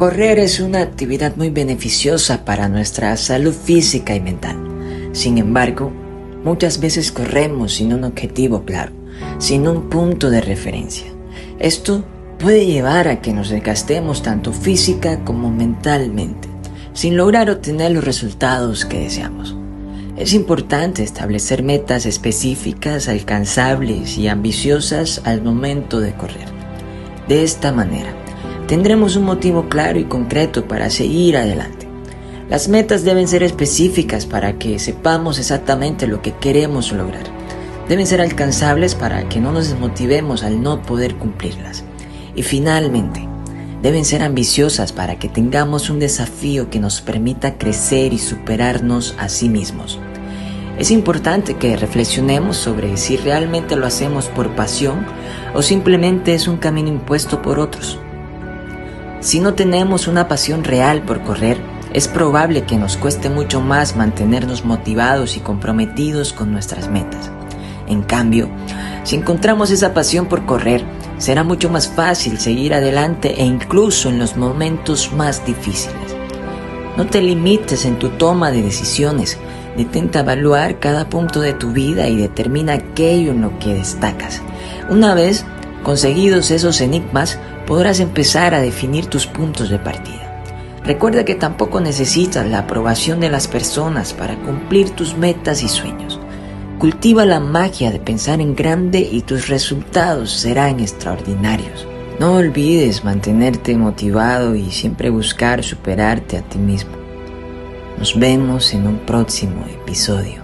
Correr es una actividad muy beneficiosa para nuestra salud física y mental. Sin embargo, muchas veces corremos sin un objetivo claro, sin un punto de referencia. Esto puede llevar a que nos desgastemos tanto física como mentalmente, sin lograr obtener los resultados que deseamos. Es importante establecer metas específicas, alcanzables y ambiciosas al momento de correr. De esta manera, tendremos un motivo claro y concreto para seguir adelante. Las metas deben ser específicas para que sepamos exactamente lo que queremos lograr. Deben ser alcanzables para que no nos desmotivemos al no poder cumplirlas. Y finalmente, deben ser ambiciosas para que tengamos un desafío que nos permita crecer y superarnos a sí mismos. Es importante que reflexionemos sobre si realmente lo hacemos por pasión o simplemente es un camino impuesto por otros. Si no tenemos una pasión real por correr, es probable que nos cueste mucho más mantenernos motivados y comprometidos con nuestras metas. En cambio, si encontramos esa pasión por correr, será mucho más fácil seguir adelante e incluso en los momentos más difíciles. No te limites en tu toma de decisiones, intenta evaluar cada punto de tu vida y determina aquello en lo que destacas. Una vez conseguidos esos enigmas, podrás empezar a definir tus puntos de partida. Recuerda que tampoco necesitas la aprobación de las personas para cumplir tus metas y sueños. Cultiva la magia de pensar en grande y tus resultados serán extraordinarios. No olvides mantenerte motivado y siempre buscar superarte a ti mismo. Nos vemos en un próximo episodio.